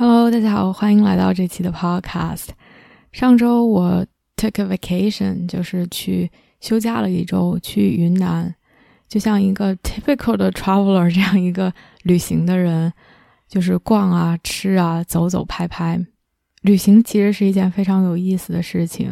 Hello，大家好，欢迎来到这期的 Podcast。上周我 took a vacation，就是去休假了一周，去云南，就像一个 typical 的 traveler 这样一个旅行的人，就是逛啊、吃啊、走走拍拍。旅行其实是一件非常有意思的事情，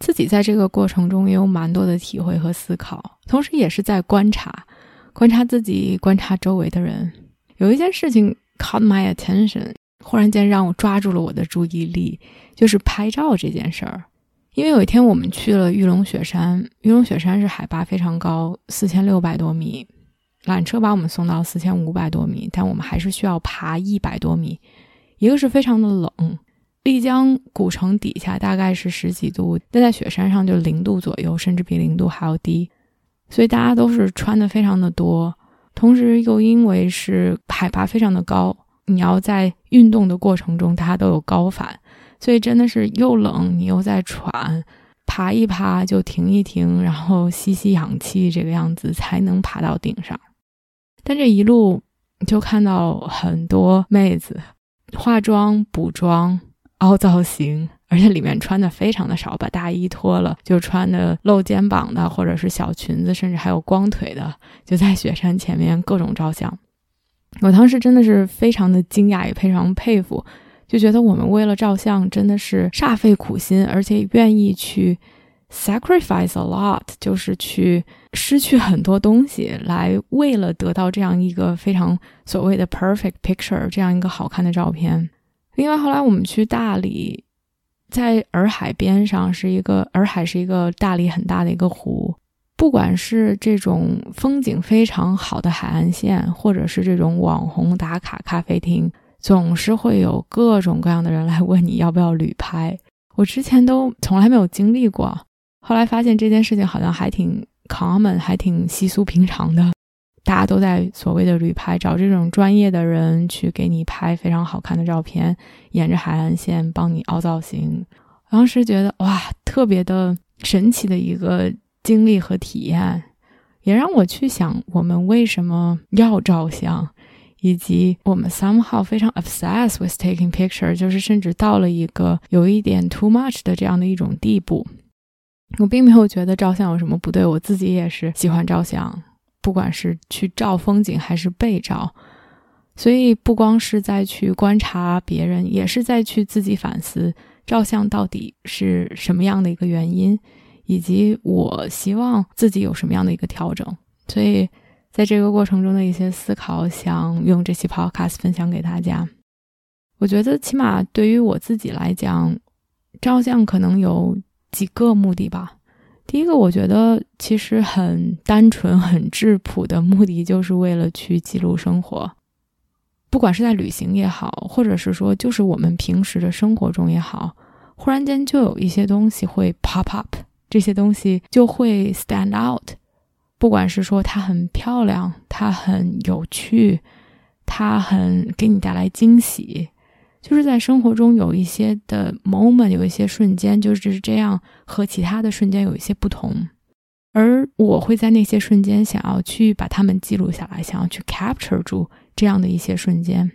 自己在这个过程中也有蛮多的体会和思考，同时也是在观察，观察自己，观察周围的人。有一件事情 caught my attention。忽然间让我抓住了我的注意力，就是拍照这件事儿。因为有一天我们去了玉龙雪山，玉龙雪山是海拔非常高，四千六百多米，缆车把我们送到四千五百多米，但我们还是需要爬一百多米。一个是非常的冷，丽江古城底下大概是十几度，但在雪山上就零度左右，甚至比零度还要低，所以大家都是穿的非常的多，同时又因为是海拔非常的高。你要在运动的过程中，它都有高反，所以真的是又冷，你又在喘，爬一爬就停一停，然后吸吸氧气，这个样子才能爬到顶上。但这一路就看到很多妹子化妆、补妆、凹造型，而且里面穿的非常的少，把大衣脱了，就穿的露肩膀的，或者是小裙子，甚至还有光腿的，就在雪山前面各种照相。我当时真的是非常的惊讶，也非常佩服，就觉得我们为了照相真的是煞费苦心，而且愿意去 sacrifice a lot，就是去失去很多东西，来为了得到这样一个非常所谓的 perfect picture，这样一个好看的照片。另外，后来我们去大理，在洱海边上是一个洱海，是一个大理很大的一个湖。不管是这种风景非常好的海岸线，或者是这种网红打卡咖啡厅，总是会有各种各样的人来问你要不要旅拍。我之前都从来没有经历过，后来发现这件事情好像还挺 common，还挺稀疏平常的。大家都在所谓的旅拍，找这种专业的人去给你拍非常好看的照片，沿着海岸线帮你凹造型。当时觉得哇，特别的神奇的一个。经历和体验，也让我去想我们为什么要照相，以及我们 somehow 非常 obsessed with taking picture，就是甚至到了一个有一点 too much 的这样的一种地步。我并没有觉得照相有什么不对，我自己也是喜欢照相，不管是去照风景还是被照。所以不光是在去观察别人，也是在去自己反思照相到底是什么样的一个原因。以及我希望自己有什么样的一个调整，所以在这个过程中的一些思考，想用这期 podcast 分享给大家。我觉得起码对于我自己来讲，照相可能有几个目的吧。第一个，我觉得其实很单纯、很质朴的目的，就是为了去记录生活，不管是在旅行也好，或者是说就是我们平时的生活中也好，忽然间就有一些东西会 pop up。这些东西就会 stand out，不管是说它很漂亮，它很有趣，它很给你带来惊喜，就是在生活中有一些的 moment，有一些瞬间就是这样，和其他的瞬间有一些不同。而我会在那些瞬间想要去把它们记录下来，想要去 capture 住这样的一些瞬间。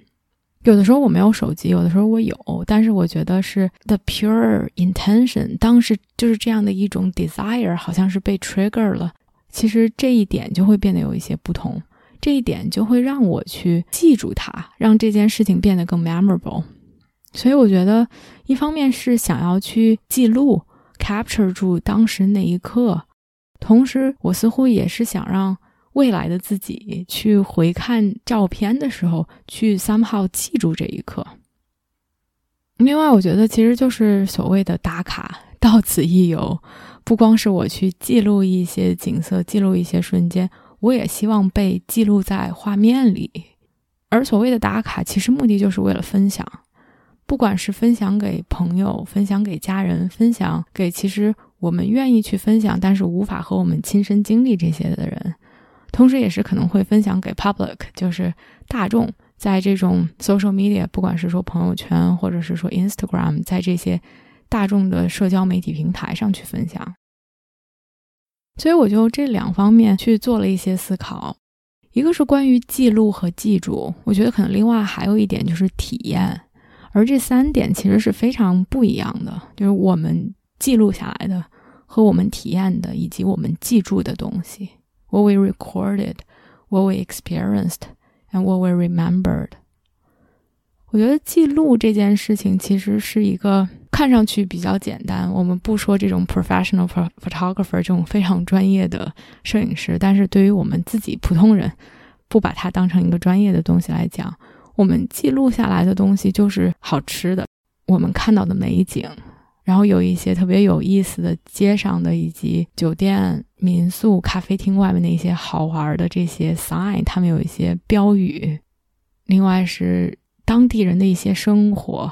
有的时候我没有手机，有的时候我有，但是我觉得是 the pure intention，当时就是这样的一种 desire，好像是被 trigger 了。其实这一点就会变得有一些不同，这一点就会让我去记住它，让这件事情变得更 memorable。所以我觉得，一方面是想要去记录 capture 住当时那一刻，同时我似乎也是想让。未来的自己去回看照片的时候，去 somehow 记住这一刻。另外，我觉得其实就是所谓的打卡，到此一游。不光是我去记录一些景色，记录一些瞬间，我也希望被记录在画面里。而所谓的打卡，其实目的就是为了分享。不管是分享给朋友、分享给家人、分享给其实我们愿意去分享，但是无法和我们亲身经历这些的人，同时也是可能会分享给 public，就是大众，在这种 social media，不管是说朋友圈，或者是说 Instagram，在这些大众的社交媒体平台上去分享。所以我就这两方面去做了一些思考，一个是关于记录和记住，我觉得可能另外还有一点就是体验。而这三点其实是非常不一样的，就是我们记录下来的和我们体验的，以及我们记住的东西。What we recorded, what we experienced, and what we remembered。我觉得记录这件事情其实是一个看上去比较简单。我们不说这种 professional photographer 这种非常专业的摄影师，但是对于我们自己普通人，不把它当成一个专业的东西来讲。我们记录下来的东西就是好吃的，我们看到的美景，然后有一些特别有意思的街上的以及酒店、民宿、咖啡厅外面的一些好玩的这些 sign，他们有一些标语。另外是当地人的一些生活。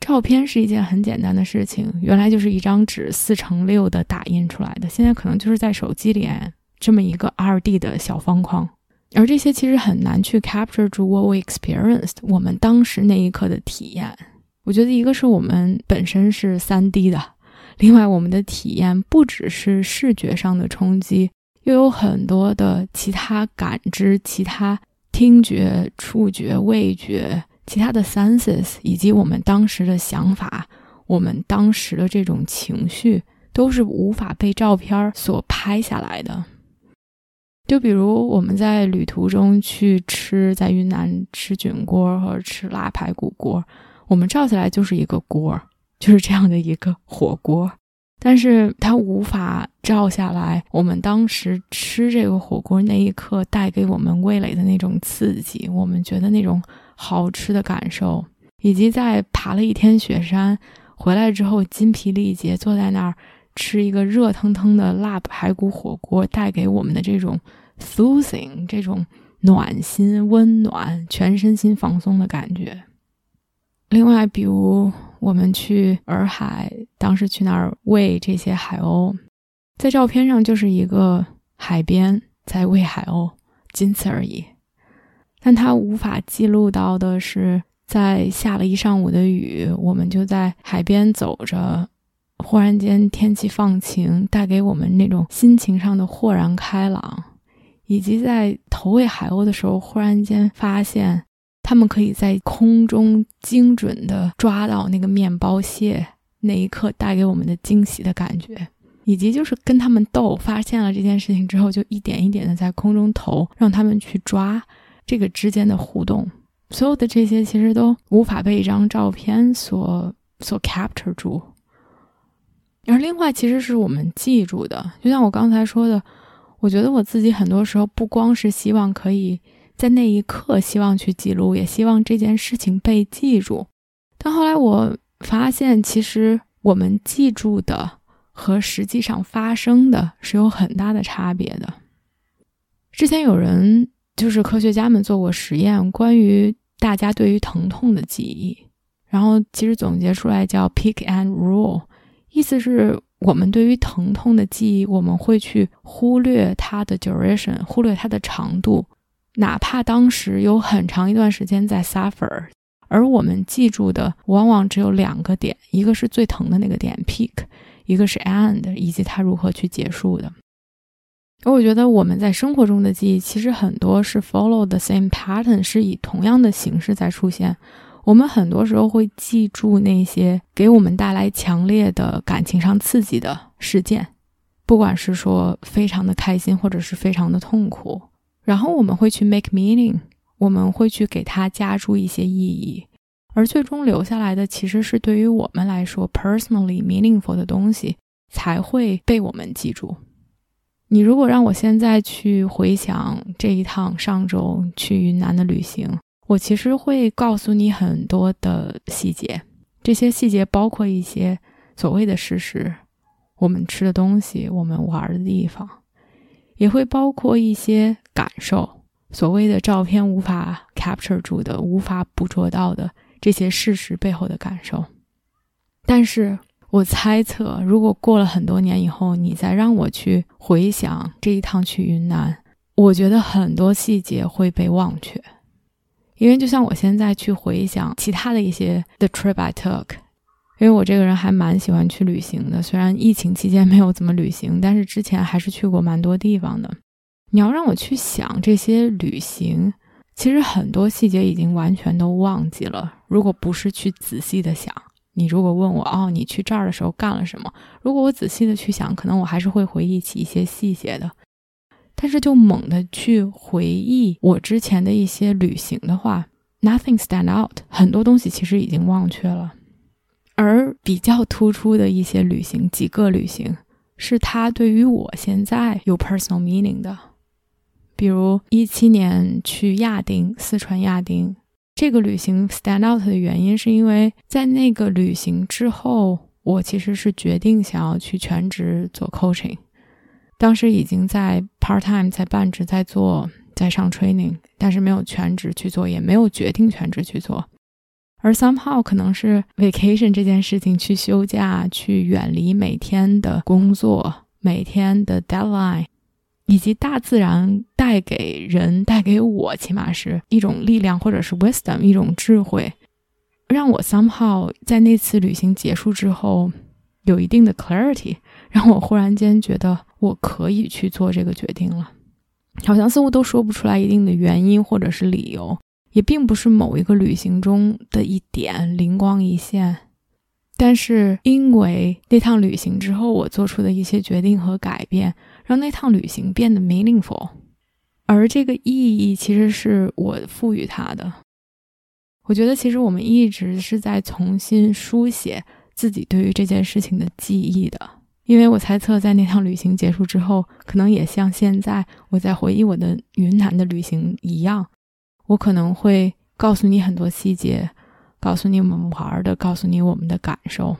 照片是一件很简单的事情，原来就是一张纸四乘六的打印出来的，现在可能就是在手机里这么一个二 D 的小方框。而这些其实很难去 capture 住 what we experienced 我们当时那一刻的体验。我觉得一个是我们本身是三 D 的，另外我们的体验不只是视觉上的冲击，又有很多的其他感知、其他听觉、触觉、味觉、其他的 senses，以及我们当时的想法、我们当时的这种情绪，都是无法被照片所拍下来的。就比如我们在旅途中去吃，在云南吃菌锅或者吃腊排骨锅，我们照起来就是一个锅，就是这样的一个火锅，但是它无法照下来我们当时吃这个火锅那一刻带给我们味蕾的那种刺激，我们觉得那种好吃的感受，以及在爬了一天雪山回来之后筋疲力竭坐在那儿吃一个热腾腾的辣排骨火锅带给我们的这种。soothing 这种暖心、温暖、全身心放松的感觉。另外，比如我们去洱海，当时去那儿喂这些海鸥，在照片上就是一个海边在喂海鸥，仅此而已。但它无法记录到的是，在下了一上午的雨，我们就在海边走着，忽然间天气放晴，带给我们那种心情上的豁然开朗。以及在投喂海鸥的时候，忽然间发现，他们可以在空中精准的抓到那个面包蟹，那一刻带给我们的惊喜的感觉，以及就是跟他们斗，发现了这件事情之后，就一点一点的在空中投，让他们去抓，这个之间的互动，所有的这些其实都无法被一张照片所所 capture 住。而另外，其实是我们记住的，就像我刚才说的。我觉得我自己很多时候不光是希望可以在那一刻希望去记录，也希望这件事情被记住。但后来我发现，其实我们记住的和实际上发生的是有很大的差别的。之前有人就是科学家们做过实验，关于大家对于疼痛的记忆，然后其实总结出来叫 “pick and rule”，意思是。我们对于疼痛的记忆，我们会去忽略它的 duration，忽略它的长度，哪怕当时有很长一段时间在 suffer，而我们记住的往往只有两个点，一个是最疼的那个点 peak，一个是 end，以及它如何去结束的。而我觉得我们在生活中的记忆，其实很多是 follow the same pattern，是以同样的形式在出现。我们很多时候会记住那些给我们带来强烈的感情上刺激的事件，不管是说非常的开心，或者是非常的痛苦。然后我们会去 make meaning，我们会去给它加注一些意义，而最终留下来的其实是对于我们来说 personally meaningful 的东西才会被我们记住。你如果让我现在去回想这一趟上周去云南的旅行。我其实会告诉你很多的细节，这些细节包括一些所谓的事实，我们吃的东西，我们玩的地方，也会包括一些感受，所谓的照片无法 capture 住的、无法捕捉到的这些事实背后的感受。但是我猜测，如果过了很多年以后，你再让我去回想这一趟去云南，我觉得很多细节会被忘却。因为就像我现在去回想其他的一些 the trip I took，因为我这个人还蛮喜欢去旅行的。虽然疫情期间没有怎么旅行，但是之前还是去过蛮多地方的。你要让我去想这些旅行，其实很多细节已经完全都忘记了。如果不是去仔细的想，你如果问我哦，你去这儿的时候干了什么？如果我仔细的去想，可能我还是会回忆起一些细节的。但是，就猛地去回忆我之前的一些旅行的话，nothing stand out，很多东西其实已经忘却了。而比较突出的一些旅行，几个旅行，是它对于我现在有 personal meaning 的。比如一七年去亚丁，四川亚丁这个旅行 stand out 的原因，是因为在那个旅行之后，我其实是决定想要去全职做 coaching。当时已经在 part time 在半职在做在上 training，但是没有全职去做，也没有决定全职去做。而 somehow 可能是 vacation 这件事情，去休假，去远离每天的工作，每天的 deadline，以及大自然带给人带给我，起码是一种力量，或者是 wisdom 一种智慧，让我 somehow 在那次旅行结束之后有一定的 clarity，让我忽然间觉得。我可以去做这个决定了，好像似乎都说不出来一定的原因或者是理由，也并不是某一个旅行中的一点灵光一现，但是因为那趟旅行之后我做出的一些决定和改变，让那趟旅行变得 meaningful，而这个意义其实是我赋予它的。我觉得其实我们一直是在重新书写自己对于这件事情的记忆的。因为我猜测，在那趟旅行结束之后，可能也像现在我在回忆我的云南的旅行一样，我可能会告诉你很多细节，告诉你我们玩的，告诉你我们的感受。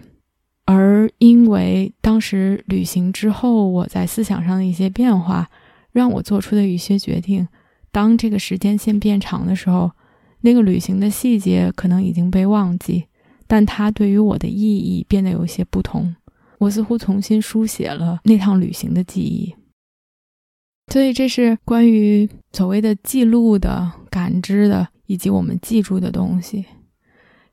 而因为当时旅行之后，我在思想上的一些变化，让我做出的一些决定，当这个时间线变长的时候，那个旅行的细节可能已经被忘记，但它对于我的意义变得有些不同。我似乎重新书写了那趟旅行的记忆，所以这是关于所谓的记录的感知的，以及我们记住的东西。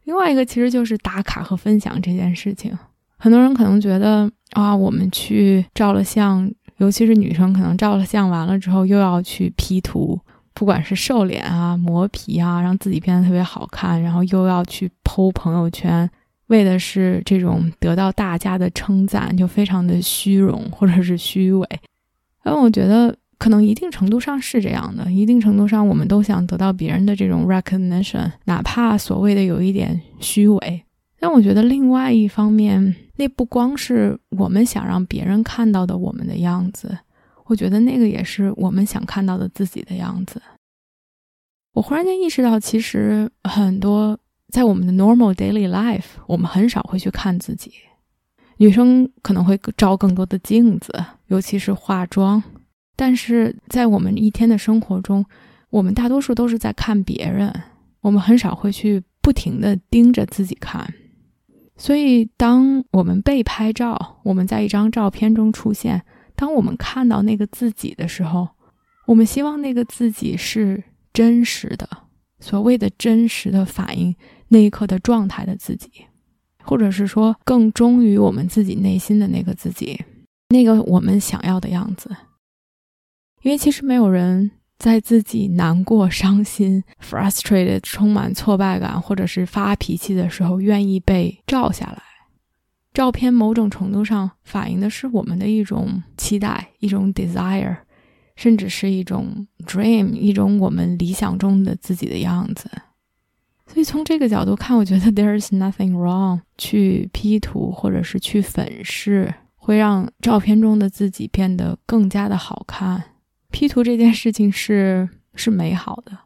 另外一个其实就是打卡和分享这件事情。很多人可能觉得啊，我们去照了相，尤其是女生，可能照了相完了之后又要去 P 图，不管是瘦脸啊、磨皮啊，让自己变得特别好看，然后又要去 PO 朋友圈。为的是这种得到大家的称赞，就非常的虚荣或者是虚伪。但我觉得可能一定程度上是这样的，一定程度上我们都想得到别人的这种 recognition，哪怕所谓的有一点虚伪。但我觉得另外一方面，那不光是我们想让别人看到的我们的样子，我觉得那个也是我们想看到的自己的样子。我忽然间意识到，其实很多。在我们的 normal daily life，我们很少会去看自己。女生可能会照更多的镜子，尤其是化妆。但是在我们一天的生活中，我们大多数都是在看别人，我们很少会去不停的盯着自己看。所以，当我们被拍照，我们在一张照片中出现，当我们看到那个自己的时候，我们希望那个自己是真实的。所谓的真实的反映。那一刻的状态的自己，或者是说更忠于我们自己内心的那个自己，那个我们想要的样子。因为其实没有人在自己难过、伤心、frustrated、充满挫败感，或者是发脾气的时候，愿意被照下来。照片某种程度上反映的是我们的一种期待、一种 desire，甚至是一种 dream，一种我们理想中的自己的样子。所以从这个角度看，我觉得 there is nothing wrong 去 P 图或者是去粉饰，会让照片中的自己变得更加的好看。P 图这件事情是是美好的。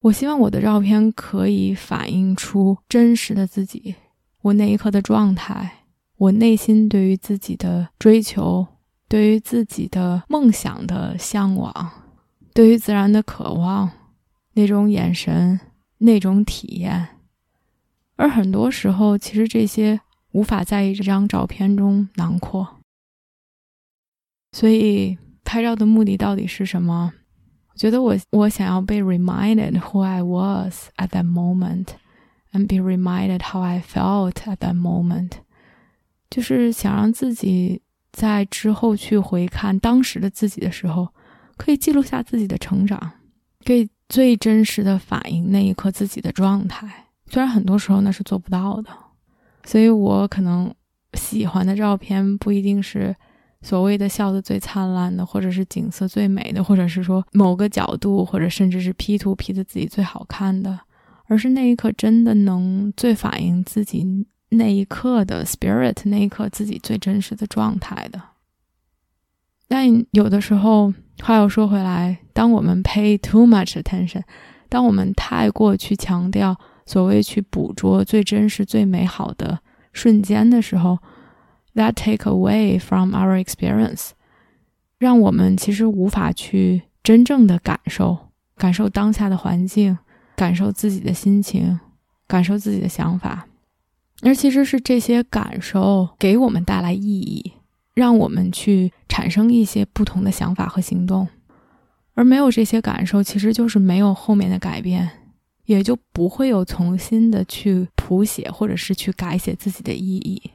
我希望我的照片可以反映出真实的自己，我那一刻的状态，我内心对于自己的追求，对于自己的梦想的向往，对于自然的渴望，那种眼神。那种体验，而很多时候，其实这些无法在一张照片中囊括。所以，拍照的目的到底是什么？我觉得我我想要被 reminded who I was at that moment, and be reminded how I felt at that moment，就是想让自己在之后去回看当时的自己的时候，可以记录下自己的成长，可以最真实的反映那一刻自己的状态。虽然很多时候那是做不到的，所以我可能喜欢的照片不一定是。所谓的笑得最灿烂的，或者是景色最美的，或者是说某个角度，或者甚至是 P 图 P 的自己最好看的，而是那一刻真的能最反映自己那一刻的 spirit，那一刻自己最真实的状态的。但有的时候，话又说回来，当我们 pay too much attention，当我们太过去强调所谓去捕捉最真实、最美好的瞬间的时候，That take away from our experience，让我们其实无法去真正的感受，感受当下的环境，感受自己的心情，感受自己的想法。而其实是这些感受给我们带来意义，让我们去产生一些不同的想法和行动。而没有这些感受，其实就是没有后面的改变，也就不会有重新的去谱写或者是去改写自己的意义。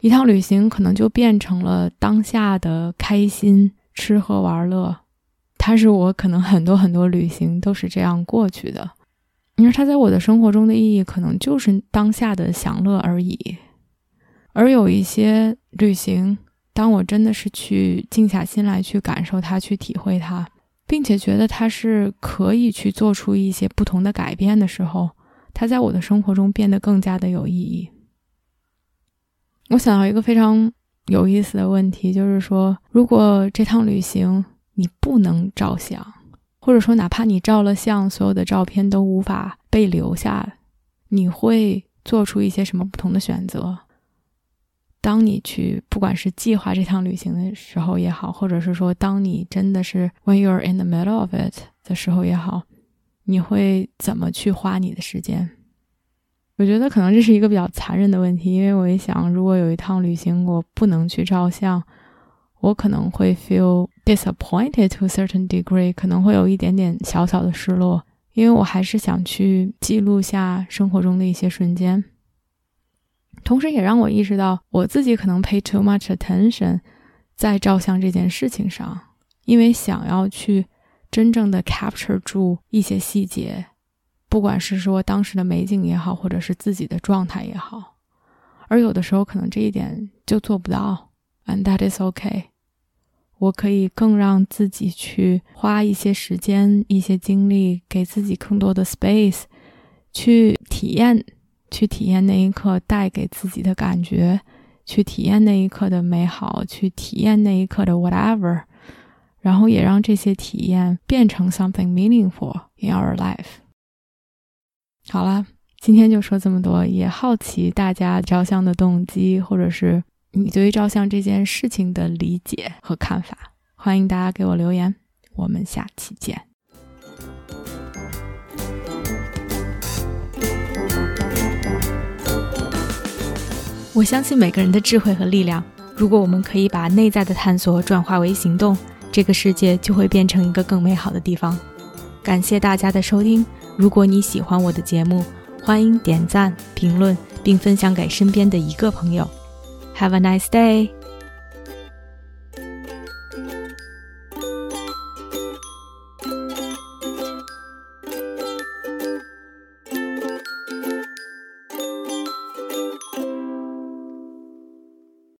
一趟旅行可能就变成了当下的开心吃喝玩乐，它是我可能很多很多旅行都是这样过去的。你说它在我的生活中的意义，可能就是当下的享乐而已。而有一些旅行，当我真的是去静下心来去感受它、去体会它，并且觉得它是可以去做出一些不同的改变的时候，它在我的生活中变得更加的有意义。我想到一个非常有意思的问题，就是说，如果这趟旅行你不能照相，或者说哪怕你照了相，所有的照片都无法被留下，你会做出一些什么不同的选择？当你去，不管是计划这趟旅行的时候也好，或者是说当你真的是 when you're in the middle of it 的时候也好，你会怎么去花你的时间？我觉得可能这是一个比较残忍的问题，因为我一想，如果有一趟旅行我不能去照相，我可能会 feel disappointed to a certain degree，可能会有一点点小小的失落，因为我还是想去记录下生活中的一些瞬间，同时也让我意识到我自己可能 pay too much attention 在照相这件事情上，因为想要去真正的 capture 住一些细节。不管是说当时的美景也好，或者是自己的状态也好，而有的时候可能这一点就做不到，and that is okay。我可以更让自己去花一些时间、一些精力，给自己更多的 space，去体验，去体验那一刻带给自己的感觉，去体验那一刻的美好，去体验那一刻的 whatever，然后也让这些体验变成 something meaningful in our life。好了，今天就说这么多。也好奇大家照相的动机，或者是你对于照相这件事情的理解和看法，欢迎大家给我留言。我们下期见。我相信每个人的智慧和力量。如果我们可以把内在的探索转化为行动，这个世界就会变成一个更美好的地方。感谢大家的收听。如果你喜欢我的节目，欢迎点赞、评论并分享给身边的一个朋友。Have a nice day.